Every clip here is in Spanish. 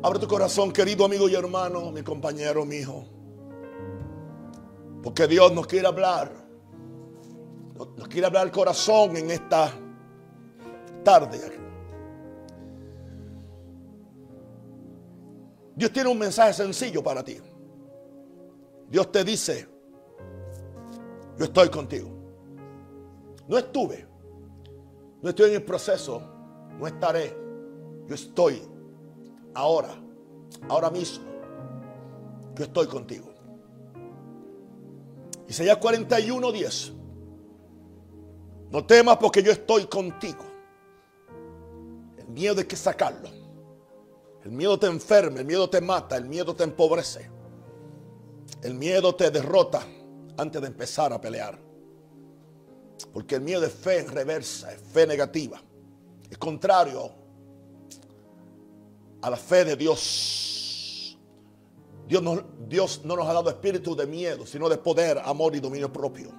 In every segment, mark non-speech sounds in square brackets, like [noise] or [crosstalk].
Abre tu corazón, querido amigo y hermano, mi compañero, mi hijo. Porque Dios nos quiere hablar. Nos quiere hablar el corazón en esta tarde. Dios tiene un mensaje sencillo para ti. Dios te dice, yo estoy contigo. No estuve, no estoy en el proceso, no estaré, yo estoy ahora, ahora mismo. Yo estoy contigo. Isaías 41, 10. No temas porque yo estoy contigo. El miedo hay que sacarlo. El miedo te enferma, el miedo te mata, el miedo te empobrece. El miedo te derrota antes de empezar a pelear. Porque el miedo es fe reversa, es fe negativa. Es contrario a la fe de Dios. Dios no, Dios no nos ha dado espíritu de miedo, sino de poder, amor y dominio propio.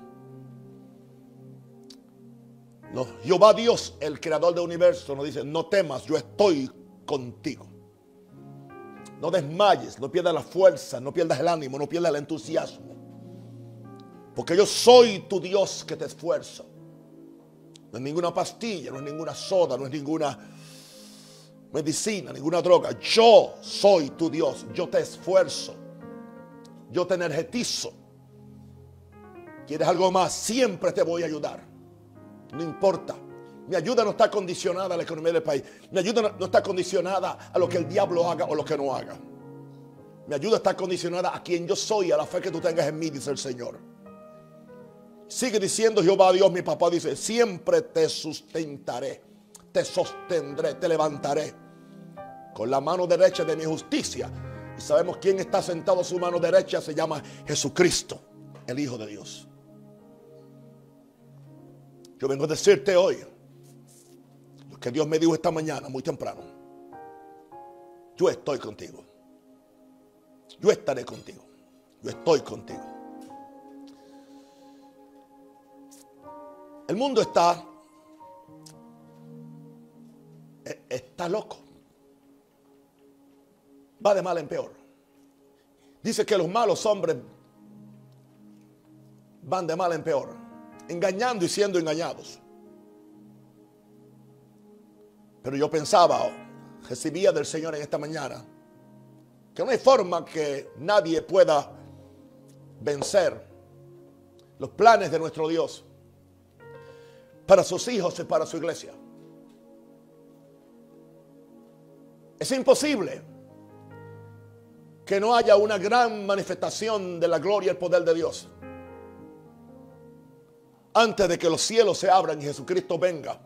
No, Jehová Dios, el creador del universo, nos dice, no temas, yo estoy contigo. No desmayes, no pierdas la fuerza, no pierdas el ánimo, no pierdas el entusiasmo. Porque yo soy tu Dios que te esfuerzo. No es ninguna pastilla, no es ninguna soda, no es ninguna medicina, ninguna droga. Yo soy tu Dios. Yo te esfuerzo. Yo te energetizo. ¿Quieres algo más? Siempre te voy a ayudar. No importa. Mi ayuda no está condicionada a la economía del país. Mi ayuda no está condicionada a lo que el diablo haga o lo que no haga. Mi ayuda está condicionada a quien yo soy, a la fe que tú tengas en mí, dice el Señor. Sigue diciendo Jehová Dios, mi papá dice, siempre te sustentaré, te sostendré, te levantaré con la mano derecha de mi justicia. Y sabemos quién está sentado a su mano derecha, se llama Jesucristo, el Hijo de Dios. Yo vengo a decirte hoy lo que Dios me dijo esta mañana, muy temprano. Yo estoy contigo. Yo estaré contigo. Yo estoy contigo. El mundo está está loco. Va de mal en peor. Dice que los malos hombres van de mal en peor, engañando y siendo engañados. Pero yo pensaba, recibía del Señor en esta mañana, que no hay forma que nadie pueda vencer los planes de nuestro Dios para sus hijos y para su iglesia. Es imposible que no haya una gran manifestación de la gloria y el poder de Dios. Antes de que los cielos se abran y Jesucristo venga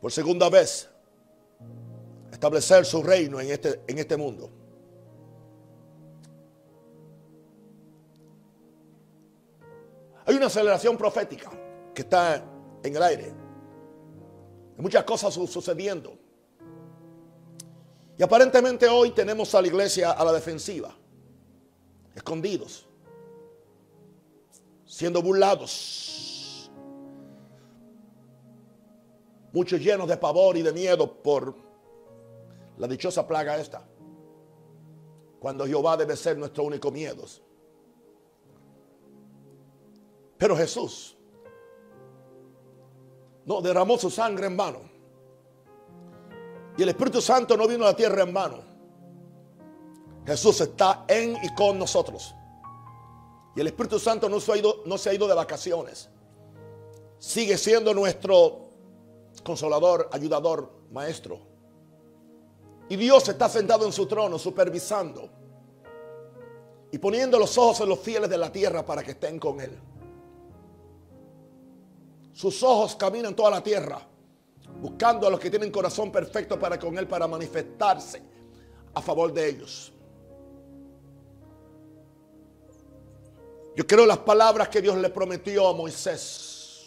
por segunda vez establecer su reino en este, en este mundo. Hay una aceleración profética que está en el aire. Hay muchas cosas sucediendo. Y aparentemente hoy tenemos a la iglesia a la defensiva, escondidos, siendo burlados, muchos llenos de pavor y de miedo por la dichosa plaga esta, cuando Jehová debe ser nuestro único miedo. Pero Jesús no derramó su sangre en vano. Y el Espíritu Santo no vino a la tierra en vano. Jesús está en y con nosotros. Y el Espíritu Santo no se ha ido, no se ha ido de vacaciones. Sigue siendo nuestro consolador, ayudador, maestro. Y Dios está sentado en su trono supervisando y poniendo los ojos en los fieles de la tierra para que estén con Él. Sus ojos caminan toda la tierra buscando a los que tienen corazón perfecto para con Él, para manifestarse a favor de ellos. Yo creo las palabras que Dios le prometió a Moisés.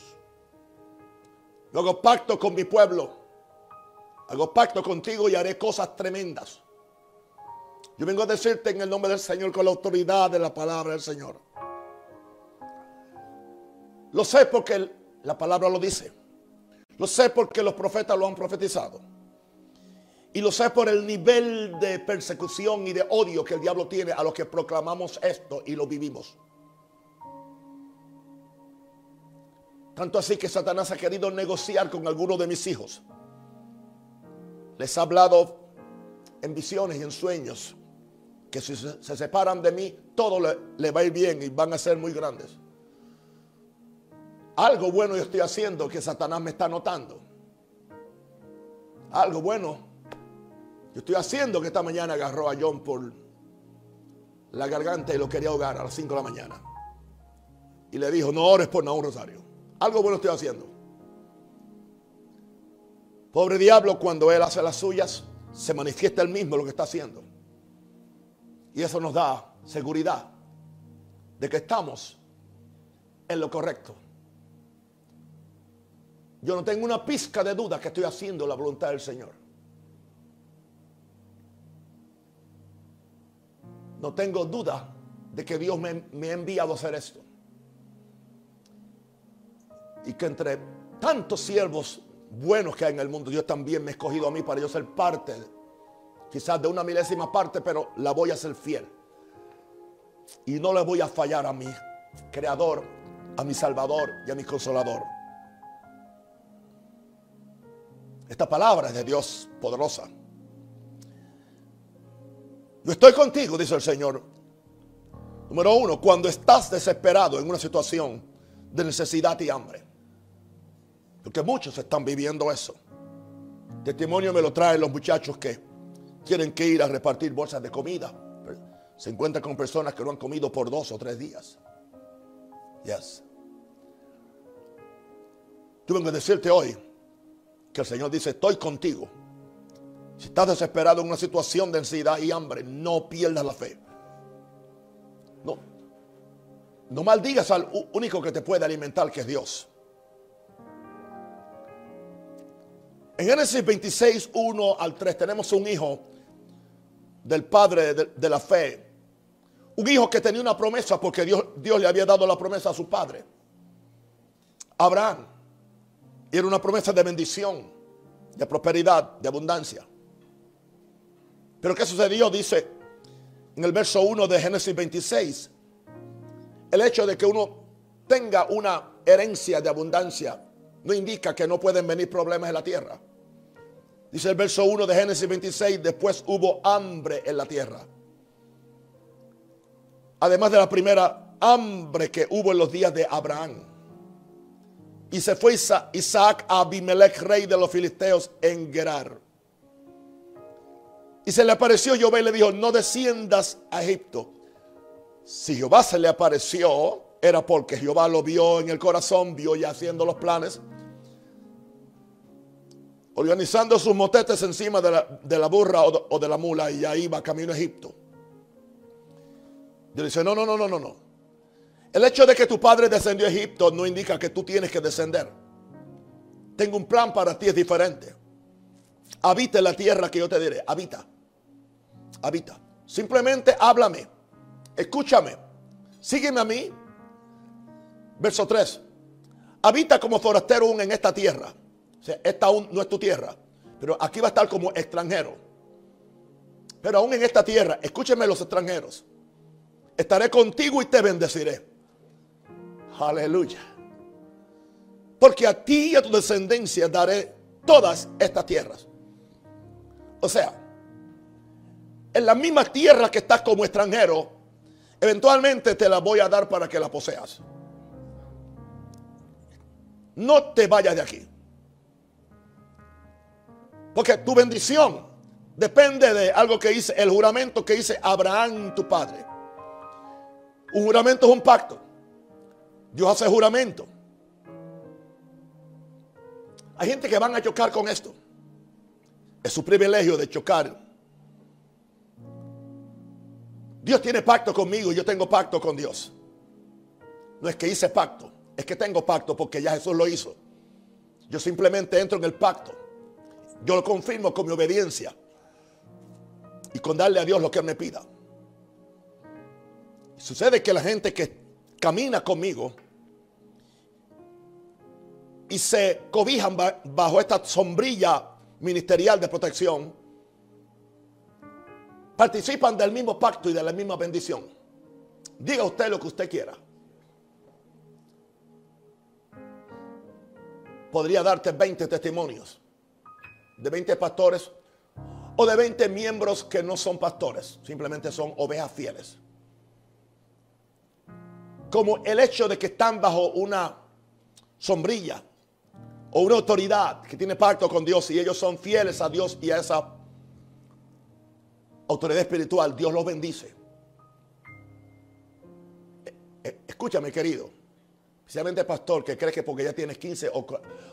Yo hago pacto con mi pueblo. Hago pacto contigo y haré cosas tremendas. Yo vengo a decirte en el nombre del Señor con la autoridad de la palabra del Señor. Lo sé porque la palabra lo dice. Lo sé porque los profetas lo han profetizado. Y lo sé por el nivel de persecución y de odio que el diablo tiene a los que proclamamos esto y lo vivimos. Tanto así que Satanás ha querido negociar con algunos de mis hijos. Les ha hablado en visiones y en sueños que si se, separan de mí, todo le, va a ir bien y van a ser muy grandes. Algo bueno yo estoy haciendo que Satanás me está notando. Algo bueno yo estoy haciendo que esta mañana agarró a John por la garganta y lo quería ahogar a las 5 de la mañana. Y le dijo, no ores por un Rosario. Algo bueno estoy haciendo. Pobre diablo, cuando él hace las suyas, se manifiesta él mismo lo que está haciendo. Y eso nos da seguridad de que estamos en lo correcto. Yo no tengo una pizca de duda que estoy haciendo la voluntad del Señor. No tengo duda de que Dios me, ha enviado a hacer esto y que entre tantos siervos buenos que hay en el mundo, Dios también me ha escogido a mí para yo ser parte, quizás de una milésima parte, pero la voy a ser fiel. Y no le voy a fallar a mi creador, a mi salvador y a mi consolador. Esta palabra es de Dios poderosa. Yo estoy contigo, dice el Señor. Número uno, cuando estás desesperado en una situación de necesidad y hambre. Porque muchos están viviendo eso. Testimonio me lo traen los muchachos que tienen que ir a repartir bolsas de comida. Se encuentran con personas que no han comido por dos o tres días. Yes. Yo vengo a decirte hoy que el Señor dice, estoy contigo. Si estás desesperado en una situación de ansiedad y hambre, no pierdas la fe. No. No maldigas al único que te puede alimentar, que es Dios. En Génesis 26, 1 al 3 tenemos un hijo del padre de, la fe. Un hijo que tenía una promesa porque Dios, Dios le había dado la promesa a su padre. Abraham. Era una promesa de bendición, de prosperidad, de abundancia. Pero ¿qué sucedió? Dice en el verso 1 de Génesis 26. El hecho de que uno tenga una herencia de abundancia no indica que no pueden venir problemas en la tierra. Dice el verso 1 de Génesis 26, después hubo hambre en la tierra. Además de la primera hambre que hubo en los días de Abraham. Y se fue Isaac a Abimelech, rey de los filisteos, en Gerar. Y se le apareció Jehová y le dijo, no desciendas a Egipto. Si Jehová se le apareció, era porque Jehová lo vio en el corazón, vio ya haciendo los planes organizando sus motetes encima de la, burra o de, la mula y ahí va camino a Egipto. Dios dice, no, no, no, no, no, no. El hecho de que tu padre descendió a Egipto no indica que tú tienes que descender. Tengo un plan para ti, es diferente. Habita en la tierra que yo te diré. Habita. Habita. Simplemente háblame. Escúchame. Sígueme a mí. Verso 3. Habita como forastero aún en esta tierra esta aún no es tu tierra, pero aquí va a estar como extranjero. Pero aún en esta tierra, escúcheme los extranjeros, estaré contigo y te bendeciré. Aleluya. Porque a ti y a tu descendencia daré todas estas tierras. O sea, en la misma tierra que estás como extranjero, eventualmente te la voy a dar para que la poseas. No te vayas de aquí. Porque tu bendición depende de algo que dice, el juramento que dice Abraham, tu padre. Un juramento es un pacto. Dios hace juramento. Hay gente que van a chocar con esto. Es su privilegio de chocar. Dios tiene pacto conmigo y yo tengo pacto con Dios. No es que hice pacto, es que tengo pacto porque ya Jesús lo hizo. Yo simplemente entro en el pacto. Yo lo confirmo con mi obediencia y con darle a Dios lo que me pida. Sucede que la gente que camina conmigo y se cobijan bajo esta sombrilla ministerial de protección, participan del mismo pacto y de la misma bendición. Diga usted lo que usted quiera. Podría darte 20 testimonios de 20 pastores o de 20 miembros que no son pastores, simplemente son ovejas fieles. Como el hecho de que están bajo una sombrilla o una autoridad que tiene pacto con Dios y ellos son fieles a Dios y a esa autoridad espiritual, Dios los bendice. Eh, eh, escúchame, querido. Especialmente pastor que cree que porque ya tienes 15 o,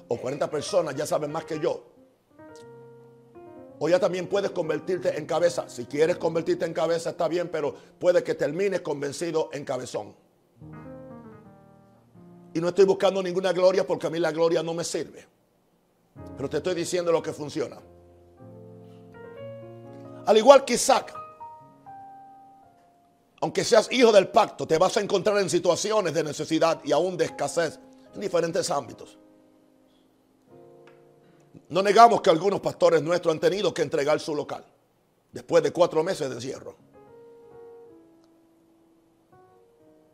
40 personas ya sabes más que yo. O ya también puedes convertirte en cabeza. Si quieres convertirte en cabeza está bien, pero puede que termines convencido en cabezón. Y no estoy buscando ninguna gloria porque a mí la gloria no me sirve. Pero te estoy diciendo lo que funciona. Al igual que Isaac, aunque seas hijo del pacto, te vas a encontrar en situaciones de necesidad y aún de escasez en diferentes ámbitos. No negamos que algunos pastores nuestros han tenido que entregar su local después de cuatro meses de encierro.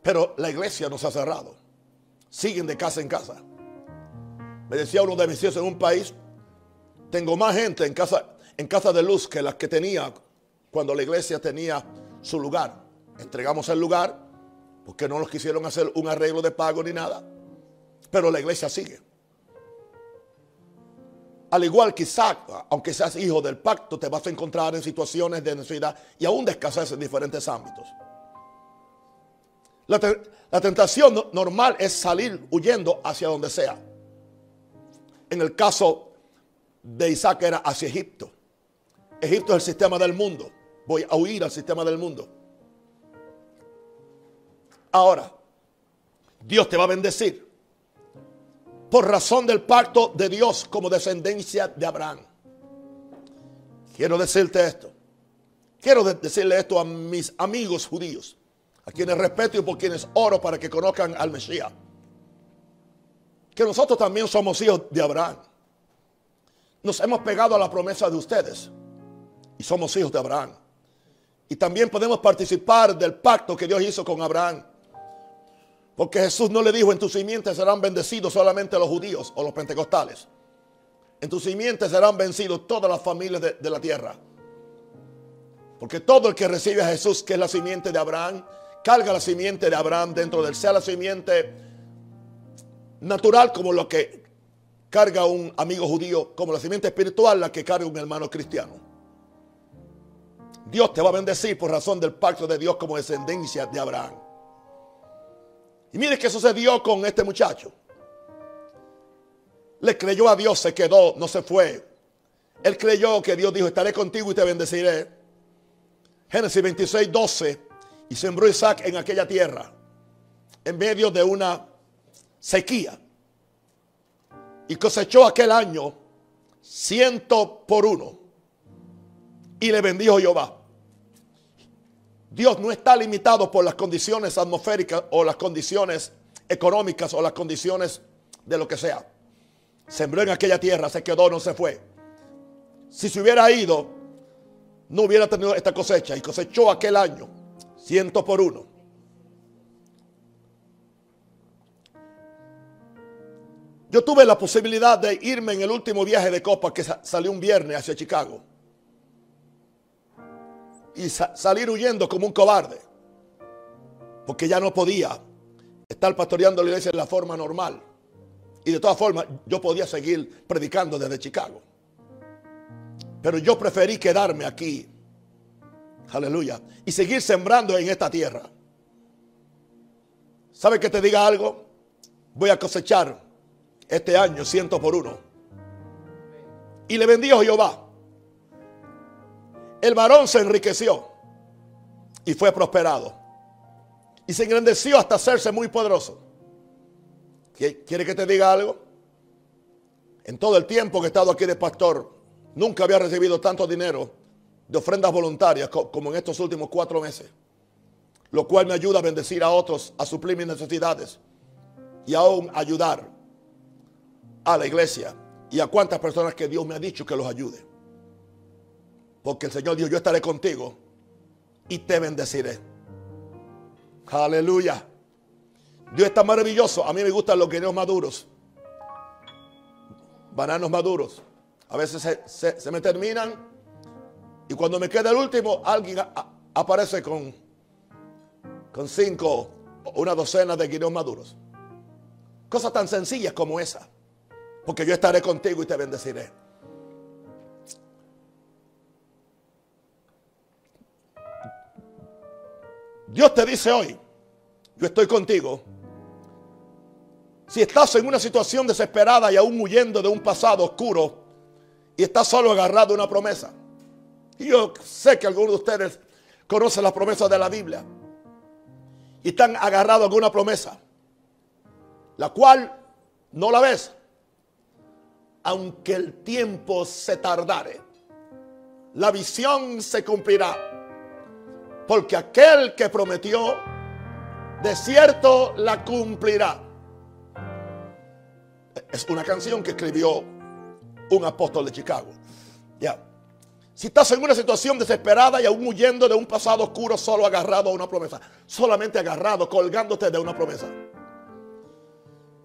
Pero la iglesia nos ha cerrado siguen de casa en casa. Me decía uno de mis hijos en un país, tengo más gente en casa, en casa de luz que las que tenía cuando la iglesia tenía su lugar. Entregamos el lugar porque no nos quisieron hacer un arreglo de pago ni nada. Pero la iglesia sigue. Al igual que Isaac, aunque seas hijo del pacto, te vas a encontrar en situaciones de necesidad y aún de escasez en diferentes ámbitos. La, tentación normal es salir huyendo hacia donde sea. En el caso de Isaac era hacia Egipto. Egipto es el sistema del mundo. Voy a huir al sistema del mundo. Ahora, Dios te va a bendecir por razón del pacto de Dios como descendencia de Abraham. Quiero decirte esto. Quiero decirle esto a mis amigos judíos a quienes respeto y por quienes oro para que conozcan al Mesías. Que nosotros también somos hijos de Abraham. Nos hemos pegado a la promesa de ustedes y somos hijos de Abraham. Y también podemos participar del pacto que Dios hizo con Abraham. Porque Jesús no le dijo en tu simiente serán bendecidos solamente los judíos o los pentecostales. En tu simiente serán vencidos todas las familias de la tierra. Porque todo el que recibe a Jesús, que es la simiente de Abraham, carga la simiente de Abraham dentro de él, sea la simiente natural como lo que carga un amigo judío, como la simiente espiritual la que carga un hermano cristiano. Dios te va a bendecir por razón del pacto de Dios como descendencia de Abraham. Y mire qué sucedió con este muchacho. Le creyó a Dios, se quedó, no se fue. Él creyó que Dios dijo, estaré contigo y te bendeciré. Génesis 26, 12 y sembró Isaac en aquella tierra, en medio de una sequía. Y cosechó aquel año ciento por uno. Y le bendijo Jehová. Dios no está limitado por las condiciones atmosféricas o las condiciones económicas o las condiciones de lo que sea. Sembró en aquella tierra, se quedó, no se fue. Si se hubiera ido, no hubiera tenido esta cosecha. Y cosechó aquel año ciento por uno. Yo tuve la posibilidad de irme en el último viaje de copa que salió un viernes hacia Chicago. Y salir huyendo como un cobarde. Porque ya no podía estar pastoreando la iglesia de la forma normal. Y de todas formas, yo podía seguir predicando desde Chicago. Pero yo preferí quedarme aquí Aleluya. Y seguir sembrando en esta tierra. ¿Sabe que te diga algo? Voy a cosechar este año ciento por uno. Y le bendijo Jehová. El varón se enriqueció y fue prosperado. Y se engrandeció hasta hacerse muy poderoso. ¿Quiere que te diga algo? En todo el tiempo que he estado aquí de pastor, nunca había recibido tanto dinero de ofrendas voluntarias como en estos últimos cuatro meses. Lo cual me ayuda a bendecir a otros, a suplir mis necesidades y aún ayudar a la iglesia y a cuantas personas que Dios me ha dicho que los ayude. Porque el Señor dijo, yo estaré contigo y te bendeciré. Aleluya. Dios está maravilloso. A mí me gustan los guineos maduros. Bananos maduros. A veces se, me terminan. Y cuando me queda el último, alguien aparece con, con cinco una docena de guineos maduros. Cosas tan sencillas como esa. Porque yo estaré contigo y te bendeciré. Dios te dice hoy, yo estoy contigo. Si estás en una situación desesperada y aún huyendo de un pasado oscuro y estás solo agarrado a una promesa. Yo sé que algunos de ustedes conocen las promesas de la Biblia y están agarrados a alguna promesa, la cual no la ves, aunque el tiempo se tardare. La visión se cumplirá porque aquel que prometió, de cierto la cumplirá. Es una canción que escribió un apóstol de Chicago. Ya. Si estás en una situación desesperada y aún huyendo de un pasado oscuro, solo agarrado a una promesa, solamente agarrado, colgándote de una promesa.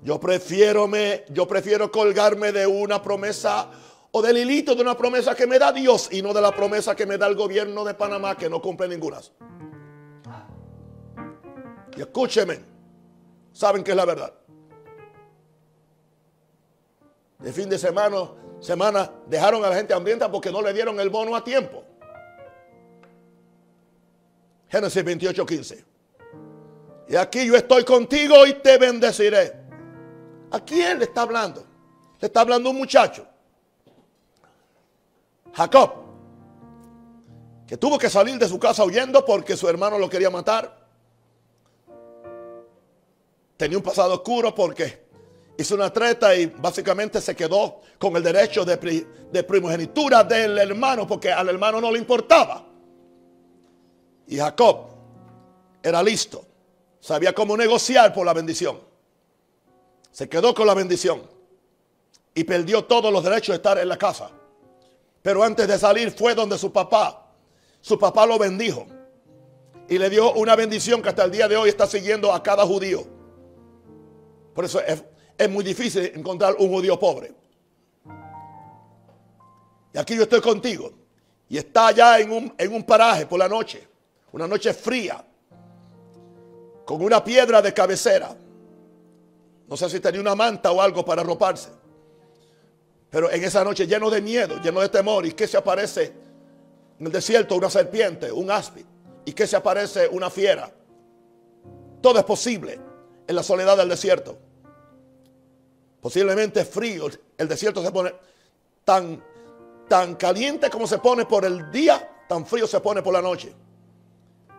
Yo prefiero, me, yo prefiero colgarme de una promesa o del hilito de una promesa que me da Dios y no de la promesa que me da el gobierno de Panamá que no cumple ninguna. Y escúcheme, saben que es la verdad. De fin de semana, semana dejaron a la gente hambrienta porque no le dieron el bono a tiempo. Génesis 28, 15. Y aquí yo estoy contigo y te bendeciré. ¿A quién le está hablando? Le está hablando un muchacho Jacob, que tuvo que salir de su casa huyendo porque su hermano lo quería matar. Tenía un pasado oscuro porque hizo una treta y básicamente se quedó con el derecho de, primogenitura del hermano porque al hermano no le importaba. Y Jacob era listo, sabía cómo negociar por la bendición. Se quedó con la bendición y perdió todos los derechos de estar en la casa. Pero antes de salir fue donde su papá, su papá lo bendijo. Y le dio una bendición que hasta el día de hoy está siguiendo a cada judío. Por eso es, muy difícil encontrar un judío pobre. Y aquí yo estoy contigo. Y está allá en un, en un paraje por la noche. Una noche fría. Con una piedra de cabecera. No sé si tenía una manta o algo para arroparse. Pero en esa noche lleno de miedo, lleno de temor, ¿y qué se aparece en el desierto? Una serpiente, un áspid. ¿Y qué se aparece? Una fiera. Todo es posible en la soledad del desierto. Posiblemente frío. El desierto se pone tan, tan caliente como se pone por el día, tan frío se pone por la noche.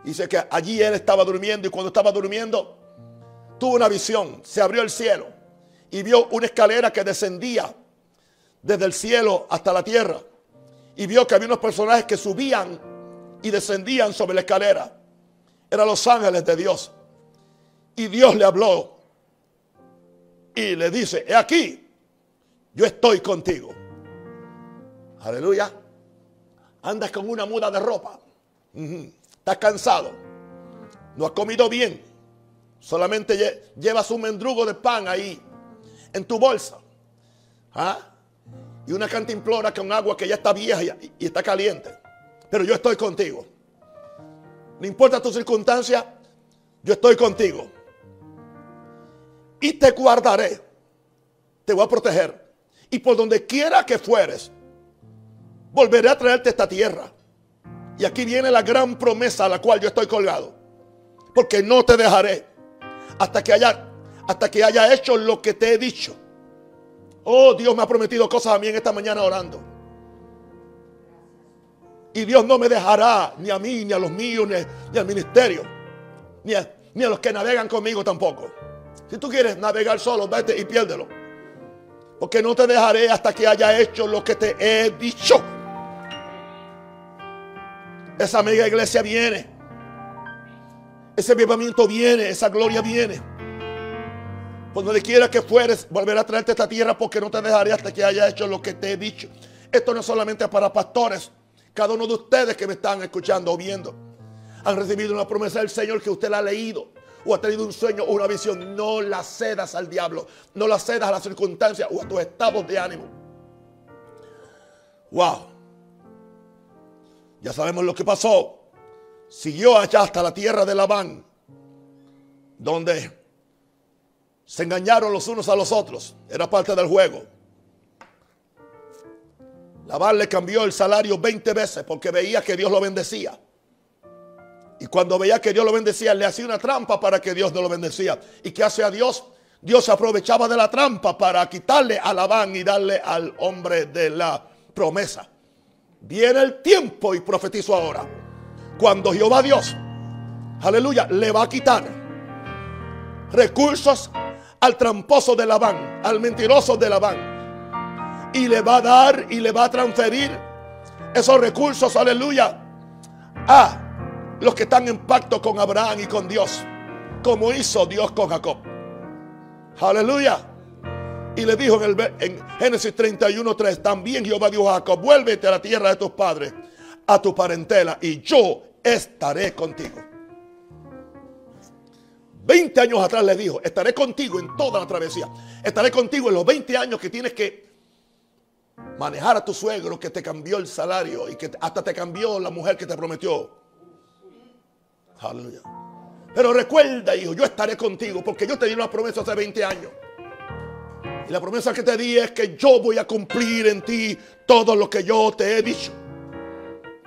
Dice que allí él estaba durmiendo y cuando estaba durmiendo tuvo una visión. Se abrió el cielo y vio una escalera que descendía desde el cielo hasta la tierra. Y vio que había unos personajes que subían y descendían sobre la escalera. Eran los ángeles de Dios. Y Dios le habló y le dice, he aquí, yo estoy contigo. Aleluya. Andas con una muda de ropa. Estás cansado. No has comido bien. Solamente llevas un mendrugo de pan ahí en tu bolsa. ¿Ah? y una cantimplora con agua que ya está vieja y, está caliente. Pero yo estoy contigo. No importa tu circunstancia, yo estoy contigo. Y te guardaré. Te voy a proteger. Y por donde quiera que fueres, volveré a traerte esta tierra. Y aquí viene la gran promesa a la cual yo estoy colgado. Porque no te dejaré hasta que haya, hasta que haya hecho lo que te he dicho. Oh, Dios me ha prometido cosas a mí en esta mañana orando. Y Dios no me dejará ni a mí, ni a los míos, ni, al ministerio, ni a, ni a los que navegan conmigo tampoco. Si tú quieres navegar solo, vete y piérdelo. Porque no te dejaré hasta que haya hecho lo que te he dicho. Esa mega iglesia viene. Ese avivamiento viene, esa gloria viene. Por donde quiera que fueres, volveré a traerte esta tierra porque no te dejaré hasta que haya hecho lo que te he dicho. Esto no es solamente para pastores, cada uno de ustedes que me están escuchando o viendo. han recibido una promesa del Señor que usted la ha leído o ha tenido un sueño o una visión, no la cedas al diablo, no la cedas a las circunstancias o a tus estados de ánimo. Wow. Ya sabemos lo que pasó. Siguió allá hasta la tierra de Labán, donde se engañaron los unos a los otros. Era parte del juego. Labán le cambió el salario 20 veces porque veía que Dios lo bendecía. Cuando veía que Dios lo bendecía, le hacía una trampa para que Dios no lo bendecía. ¿Y qué hace a Dios? Dios aprovechaba de la trampa para quitarle a Labán y darle al hombre de la promesa. Viene el tiempo y profetizo ahora. Cuando Jehová Dios, aleluya, le va a quitar recursos al tramposo de Labán, al mentiroso de Labán. Y le va a dar y le va a transferir esos recursos, aleluya, a los que están en pacto con Abraham y con Dios, como hizo Dios con Jacob. Aleluya. Y le dijo en, el, en Génesis 31:3, también Jehová dijo a Jacob, vuélvete a la tierra de tus padres, a tu parentela, y yo estaré contigo. 20 años atrás le dijo, estaré contigo en toda la travesía. Estaré contigo en los 20 años que tienes que manejar a tu suegro que te cambió el salario y que hasta te cambió la mujer que te prometió. Aleluya. Pero recuerda, hijo, yo estaré contigo porque yo te di una promesa hace 20 años. Y la promesa que te di es que yo voy a cumplir en ti todo lo que yo te he dicho.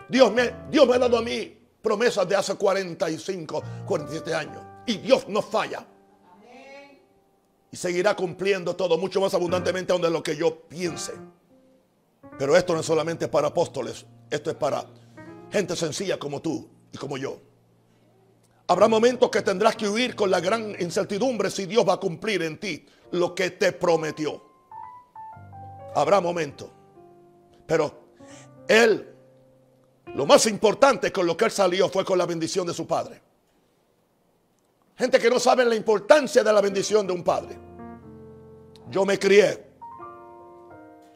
Dios me, Dios me ha dado a mí promesas de hace 45, 47 años. Y Dios no falla. Y seguirá cumpliendo todo mucho más abundantemente de lo que yo piense. Pero esto no es solamente para apóstoles, esto es para gente sencilla como tú y como yo. Habrá momentos que tendrás que huir con la gran incertidumbre si Dios va a cumplir en ti lo que te prometió. Habrá momentos. Pero Él, lo más importante con lo que Él salió fue con la bendición de su Padre. Gente que no sabe la importancia de la bendición de un Padre. Yo me crié.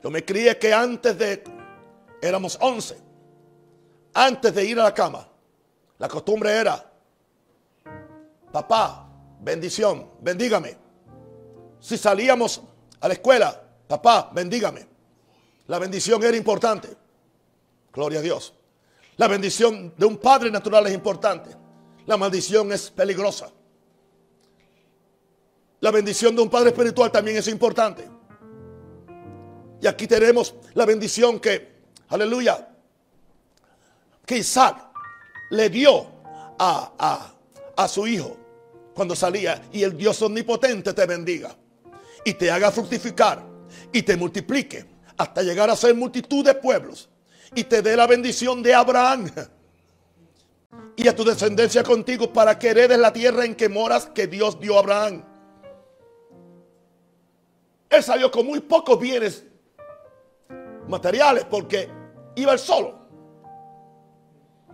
Yo me crié que antes de, éramos 11, antes de ir a la cama, la costumbre era papá, bendición, bendígame. Si salíamos a la escuela, papá, bendígame. La bendición era importante. Gloria a Dios. La bendición de un padre natural es importante. La maldición es peligrosa. La bendición de un padre espiritual también es importante. Y aquí tenemos la bendición que, aleluya, que Isaac le dio a, a, a su hijo cuando salía y el Dios omnipotente te bendiga y te haga fructificar y te multiplique hasta llegar a ser multitud de pueblos y te dé la bendición de Abraham y a tu descendencia contigo para que heredes la tierra en que moras que Dios dio a Abraham. Él salió con muy pocos bienes materiales porque iba él solo.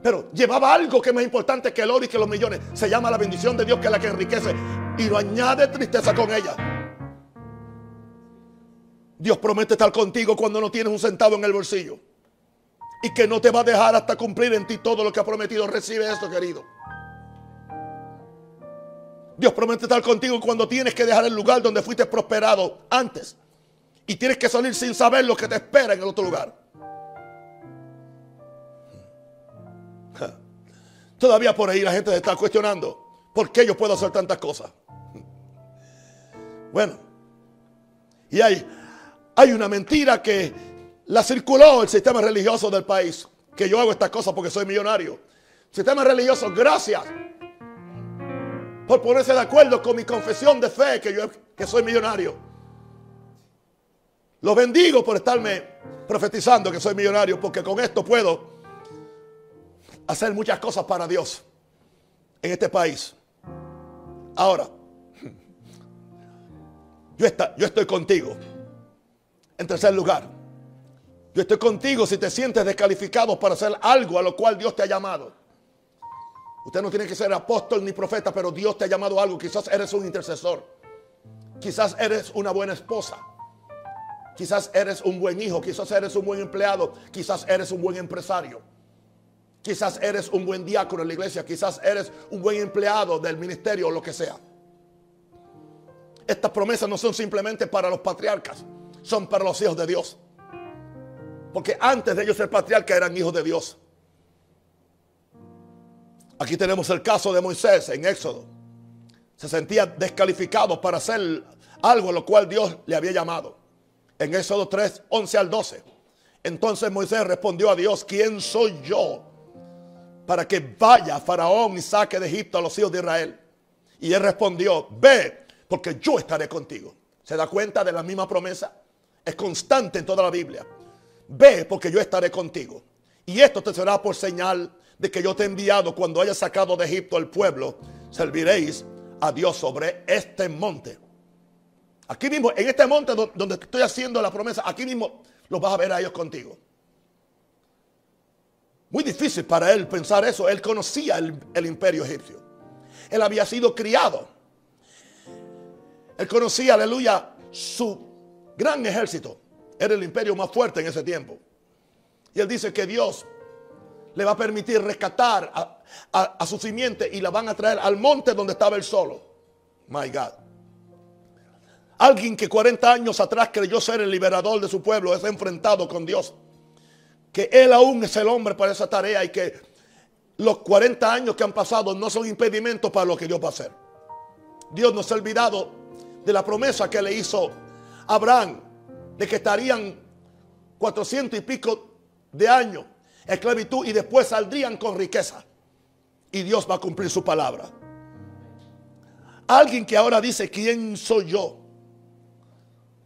Pero llevaba algo que es más importante que el oro y que los millones. Se llama la bendición de Dios que es la que enriquece. Y no añade tristeza con ella. Dios promete estar contigo cuando no tienes un centavo en el bolsillo. Y que no te va a dejar hasta cumplir en ti todo lo que ha prometido. Recibe esto, querido. Dios promete estar contigo cuando tienes que dejar el lugar donde fuiste prosperado antes. Y tienes que salir sin saber lo que te espera en el otro lugar. Todavía por ahí la gente se está cuestionando por qué yo puedo hacer tantas cosas. Bueno, y hay, hay una mentira que la circuló el sistema religioso del país, que yo hago estas cosas porque soy millonario. Sistema religioso, gracias por ponerse de acuerdo con mi confesión de fe que yo que soy millonario. Lo bendigo por estarme profetizando que soy millonario, porque con esto puedo hacer muchas cosas para Dios en este país. Ahora, yo, está, yo estoy contigo. En tercer lugar, yo estoy contigo si te sientes descalificado para hacer algo a lo cual Dios te ha llamado. Usted no tiene que ser apóstol ni profeta, pero Dios te ha llamado a algo. Quizás eres un intercesor. Quizás eres una buena esposa. Quizás eres un buen hijo. Quizás eres un buen empleado. Quizás eres un buen empresario. Quizás eres un buen diácono en la iglesia, quizás eres un buen empleado del ministerio o lo que sea. Estas promesas no son simplemente para los patriarcas, son para los hijos de Dios. Porque antes de ellos ser patriarcas eran hijos de Dios. Aquí tenemos el caso de Moisés en Éxodo. Se sentía descalificado para hacer algo a lo cual Dios le había llamado. En Éxodo 3, 11 al 12. Entonces Moisés respondió a Dios, ¿quién soy yo para que vaya Faraón y saque de Egipto a los hijos de Israel? Y él respondió, ve porque yo estaré contigo. ¿Se da cuenta de la misma promesa? Es constante en toda la Biblia. Ve porque yo estaré contigo. Y esto te será por señal de que yo te he enviado cuando hayas sacado de Egipto al pueblo. Serviréis a Dios sobre este monte. Aquí mismo, en este monte donde estoy haciendo la promesa, aquí mismo los vas a ver a ellos contigo. Muy difícil para él pensar eso. Él conocía el, imperio egipcio. Él había sido criado él conocía, aleluya, su gran ejército. Era el imperio más fuerte en ese tiempo. Y él dice que Dios le va a permitir rescatar a, su simiente y la van a traer al monte donde estaba él solo. My God. Alguien que 40 años atrás creyó ser el liberador de su pueblo es enfrentado con Dios. Que él aún es el hombre para esa tarea y que los 40 años que han pasado no son impedimentos para lo que Dios va a hacer. Dios nos ha olvidado de la promesa que le hizo Abraham de que estarían cuatrocientos y pico de años esclavitud y después saldrían con riqueza. Y Dios va a cumplir su palabra. Alguien que ahora dice, ¿quién soy yo?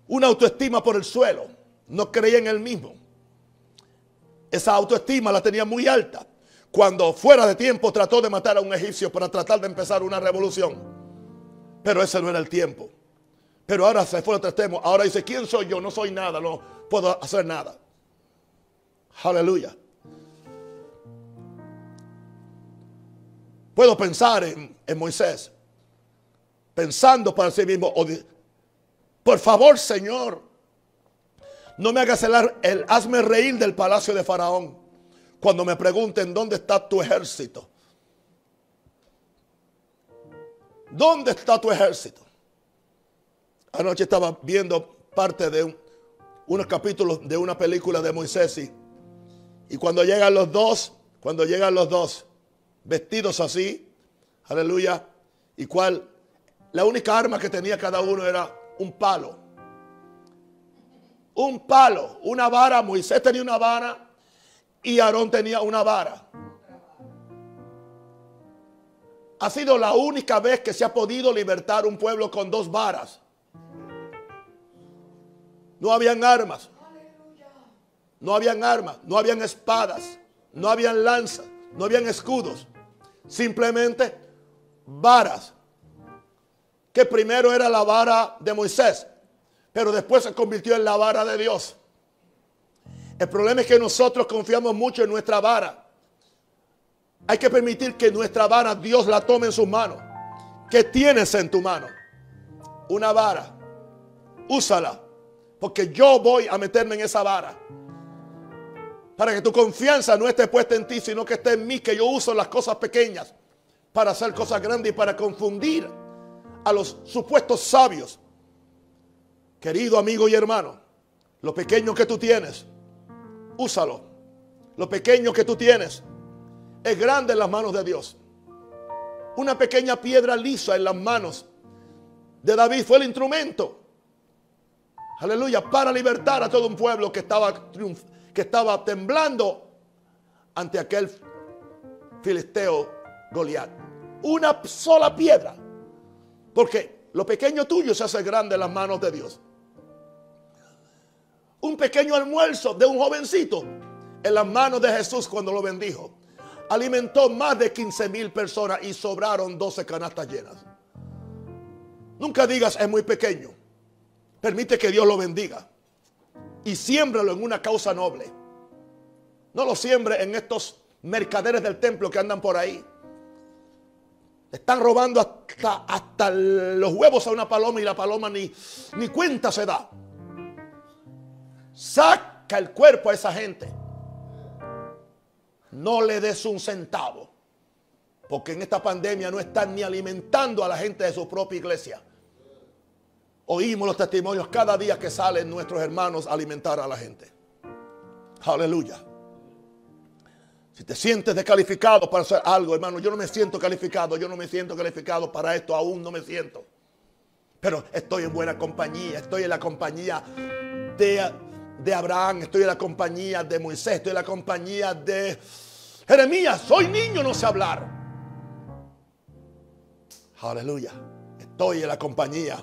Una autoestima por el suelo. No creía en él mismo. Esa autoestima la tenía muy alta. Cuando fuera de tiempo trató de matar a un egipcio para tratar de empezar una revolución. Pero ese no era el tiempo. Pero ahora se fue al extremo. Ahora dice, ¿quién soy yo? No soy nada, no puedo hacer nada. Aleluya. Puedo pensar en, Moisés, pensando para sí mismo, por favor Señor, no me hagas el, el, hazme reír del palacio de Faraón cuando me pregunten dónde está tu ejército. ¿Dónde está tu ejército? Anoche estaba viendo parte de unos capítulos de una película de Moisés y, cuando llegan los dos, cuando llegan los dos vestidos así, aleluya, y cual la única arma que tenía cada uno era un palo. Un palo, una vara. Moisés tenía una vara y Aarón tenía una vara. Ha sido la única vez que se ha podido libertar un pueblo con dos varas. No habían armas. No habían armas, no habían espadas, no habían lanzas, no habían escudos. Simplemente varas. Que primero era la vara de Moisés, pero después se convirtió en la vara de Dios. El problema es que nosotros confiamos mucho en nuestra vara. Hay que permitir que nuestra vara Dios la tome en sus manos. ¿Qué tienes en tu mano? Una vara. Úsala. Porque yo voy a meterme en esa vara. Para que tu confianza no esté puesta en ti, sino que esté en mí, que yo uso las cosas pequeñas para hacer cosas grandes y para confundir a los supuestos sabios. Querido amigo y hermano, lo pequeño que tú tienes, úsalo. Lo pequeño que tú tienes es grande en las manos de Dios. Una pequeña piedra lisa en las manos de David fue el instrumento Aleluya, para libertar a todo un pueblo que estaba, que estaba temblando ante aquel filisteo Goliat. Una sola piedra. Porque lo pequeño tuyo se hace grande en las manos de Dios. Un pequeño almuerzo de un jovencito en las manos de Jesús cuando lo bendijo. Alimentó más de 15 mil personas y sobraron 12 canastas llenas. Nunca digas es muy pequeño. Permite que Dios lo bendiga. Y siémbralo en una causa noble. No lo siembre en estos mercaderes del templo que andan por ahí. Están robando hasta, hasta los huevos a una paloma y la paloma ni, ni cuenta se da. Saca el cuerpo a esa gente. no le des un centavo. Porque en esta pandemia no están ni alimentando a la gente de su propia iglesia. Oímos los testimonios cada día que salen nuestros hermanos a alimentar a la gente. Aleluya. Si te sientes descalificado para hacer algo, hermano, yo no me siento calificado, yo no me siento calificado para esto, aún no me siento. Pero estoy en buena compañía, estoy en la compañía de, de Abraham, estoy en la compañía de Moisés, estoy en la compañía de Jeremías. Soy niño, no sé hablar. Aleluya. Estoy en la compañía,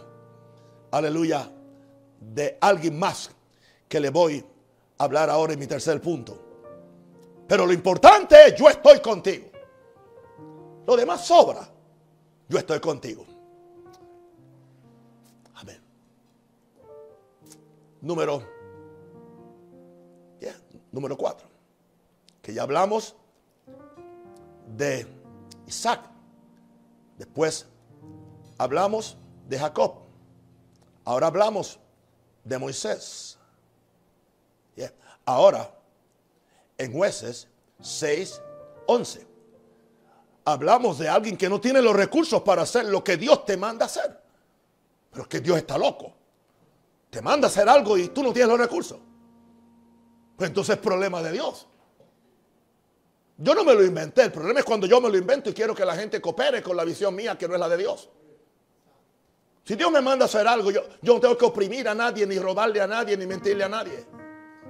aleluya, de alguien más que le voy a hablar ahora en mi tercer punto. Pero lo importante es, yo estoy contigo. Lo demás sobra. Yo estoy contigo. Amén. Número, número cuatro. Que ya hablamos de Isaac. Después hablamos de Jacob. Ahora hablamos de Moisés. Ahora en jueces 6, 11. Hablamos de alguien que no tiene los recursos para hacer lo que Dios te manda hacer. Pero es que Dios está loco. Te manda hacer algo y tú no tienes los recursos. Pues entonces es problema de Dios. Yo no me lo inventé. El problema es cuando yo me lo invento y quiero que la gente coopere con la visión mía que no es la de Dios. Si Dios me manda hacer algo, yo, yo no tengo que oprimir a nadie, ni robarle a nadie, ni mentirle a nadie.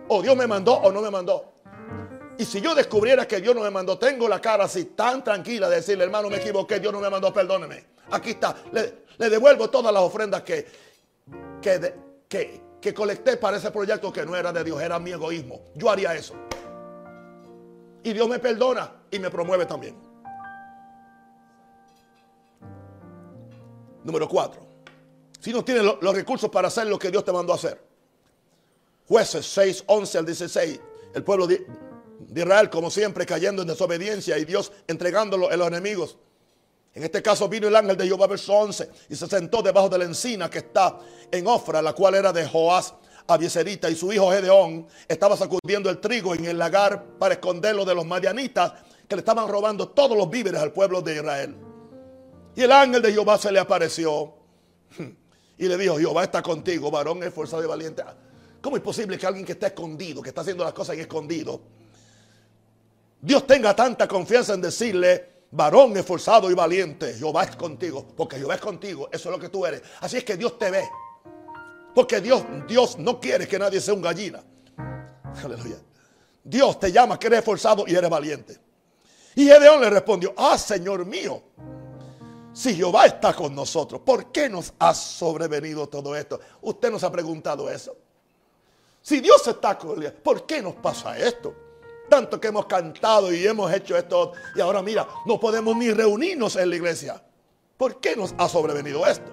O Dios me mandó o no me mandó. Y si yo descubriera que Dios no me mandó, tengo la cara así tan tranquila de decirle, hermano, me equivoqué, Dios no me mandó, perdóneme. Aquí está, le, devuelvo todas las ofrendas que, que, que, que colecté para ese proyecto que no era de Dios, era mi egoísmo. Yo haría eso. Y Dios me perdona y me promueve también. Número cuatro. Si no tienes los recursos para hacer lo que Dios te mandó a hacer. Jueces 6, 11 al 16. El pueblo de Israel, como siempre, cayendo en desobediencia y Dios entregándolo a los enemigos. En este caso vino el ángel de Jehová, verso 11, y se sentó debajo de la encina que está en Ofra, la cual era de Joás Abieserita, y su hijo Gedeón estaba sacudiendo el trigo en el lagar para esconderlo de los madianitas que le estaban robando todos los víveres al pueblo de Israel. Y el ángel de Jehová se le apareció y le dijo, Jehová está contigo, varón esforzado y valiente. ¿Cómo es posible que alguien que está escondido, que está haciendo las cosas en escondido, Dios tenga tanta confianza en decirle, varón esforzado y valiente, Jehová es contigo, porque Jehová es contigo, eso es lo que tú eres. Así es que Dios te ve, porque Dios, Dios no quiere que nadie sea un gallina. Aleluya. Dios te llama que eres esforzado y eres valiente. Y Gedeón le respondió, ah, Señor mío, si Jehová está con nosotros, ¿por qué nos ha sobrevenido todo esto? Usted nos ha preguntado eso. Si Dios está con él, ¿por qué nos pasa esto? Tanto que hemos cantado y hemos hecho esto. Y ahora mira, no podemos ni reunirnos en la iglesia. ¿Por qué nos ha sobrevenido esto?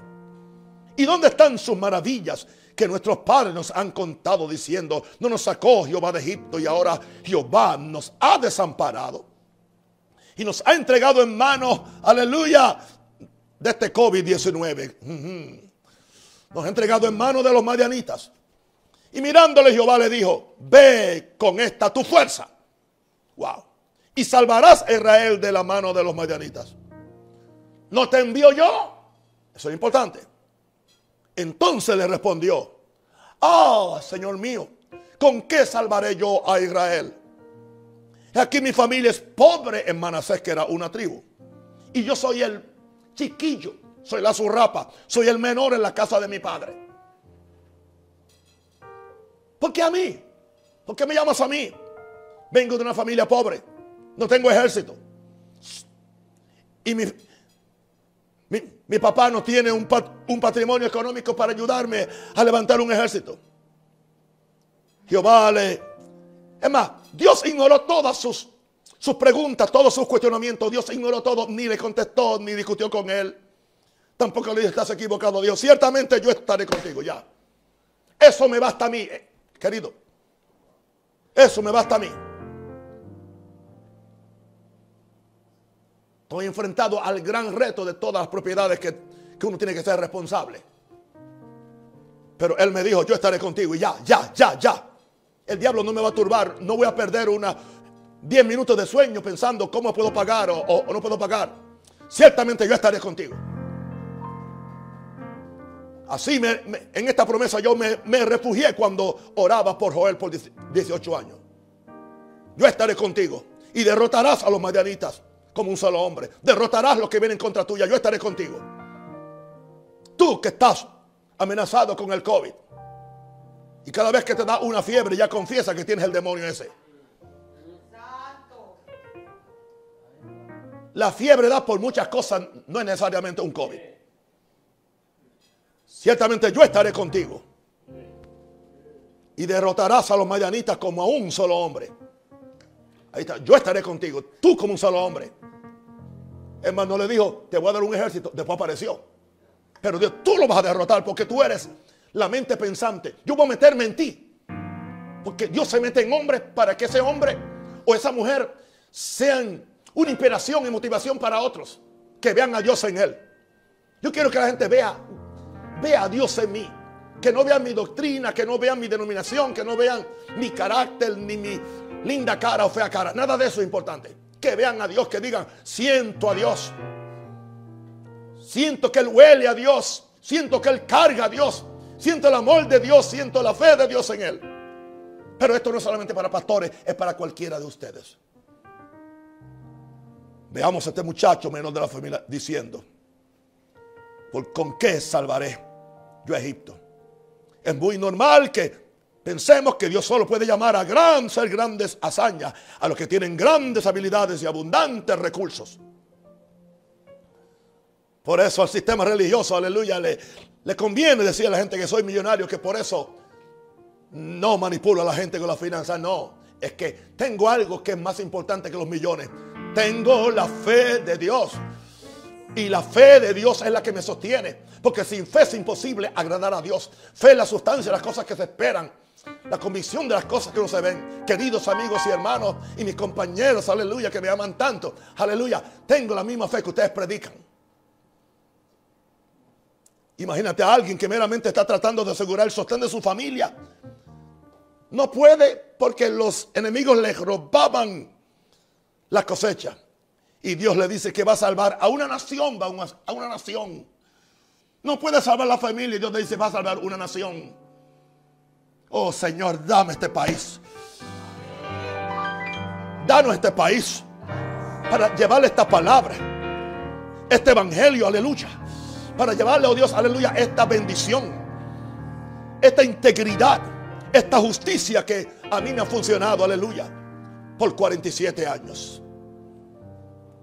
¿Y dónde están sus maravillas que nuestros padres nos han contado diciendo, no nos sacó Jehová de Egipto y ahora Jehová nos ha desamparado? Y nos ha entregado en manos, aleluya, de este COVID-19. Nos ha entregado en manos de los madianitas. Y mirándole Jehová le dijo, ve con esta tu fuerza Wow. Y salvarás a Israel de la mano de los madianitas. ¿No te envío yo? Eso es importante. Entonces le respondió, ah, Señor mío, ¿con qué salvaré yo a Israel? Aquí mi familia es pobre en Manasés, que era una tribu. Y yo soy el chiquillo, soy la zurrapa, soy el menor en la casa de mi padre. ¿Por qué a mí? ¿Por qué me llamas a mí? Vengo de una familia pobre. No tengo ejército. Y mi, mi, papá no tiene un, un, patrimonio económico para ayudarme a levantar un ejército. Jehová le... Es más, Dios ignoró todas sus, sus preguntas, todos sus cuestionamientos. Dios ignoró todo, ni le contestó, ni discutió con él. Tampoco le dije, estás equivocado, Dios. Ciertamente yo estaré contigo, ya. Eso me basta a mí, eh, querido. Eso me basta a mí. Estoy enfrentado al gran reto de todas las propiedades que, uno tiene que ser responsable. Pero él me dijo, yo estaré contigo y ya, ya, ya, ya. El diablo no me va a turbar, no voy a perder una, 10 minutos de sueño pensando cómo puedo pagar o, no puedo pagar, ciertamente yo estaré contigo. Así en esta promesa yo me, me, refugié cuando oraba por Joel por 18 años. Yo estaré contigo y derrotarás a los madianitas como un solo hombre. Derrotarás los que vienen contra tuya. Yo estaré contigo. Tú que estás amenazado con el COVID. Y cada vez que te da una fiebre ya confiesa que tienes el demonio ese. La fiebre da por muchas cosas, no es necesariamente un COVID. Ciertamente yo estaré contigo. Y derrotarás a los mayanitas como a un solo hombre. Ahí está, yo estaré contigo, tú como un solo hombre. Hermano le dijo, te voy a dar un ejército. Después apareció. Pero Dios, tú lo vas a derrotar porque tú eres la mente pensante. Yo voy a meterme en ti. Porque Dios se mete en hombres para que ese hombre o esa mujer sean una inspiración y motivación para otros. Que vean a Dios en él. Yo quiero que la gente vea, vea a Dios en mí. Que no vean mi doctrina, que no vean mi denominación, que no vean mi carácter, ni mi linda cara o fea cara. Nada de eso es importante. Que vean a Dios, que digan, siento a Dios. Siento que Él huele a Dios. Siento que Él carga a Dios. Siento el amor de Dios. Siento la fe de Dios en Él. Pero esto no es solamente para pastores, es para cualquiera de ustedes. Veamos a este muchacho menor de la familia diciendo, ¿por con qué salvaré yo a Egipto? Es muy normal que pensemos que Dios solo puede llamar a gran ser grandes hazañas, a los que tienen grandes habilidades y abundantes recursos. Por eso al sistema religioso, aleluya, le, le conviene decir a la gente que soy millonario, que por eso no manipulo a la gente con la finanzas. No, es que tengo algo que es más importante que los millones. Tengo la fe de Dios. Y la fe de Dios es la que me sostiene. Porque sin fe es imposible agradar a Dios. Fe es la sustancia las cosas que se esperan. La convicción de las cosas que no se ven. Queridos amigos y hermanos y mis compañeros, aleluya, que me aman tanto. Aleluya, tengo la misma fe que ustedes predican. Imagínate a alguien que meramente está tratando de asegurar el sostén de su familia. No puede porque los enemigos le robaban la cosecha. Y Dios le dice que va a salvar a una nación, va a una, nación. No puede salvar la familia y Dios le dice va a salvar una nación. Oh Señor, dame este país. Danos este país para llevarle esta palabra, este evangelio, aleluya. Para llevarle, oh Dios, aleluya, esta bendición, esta integridad, esta justicia que a mí me ha funcionado, aleluya por 47 años.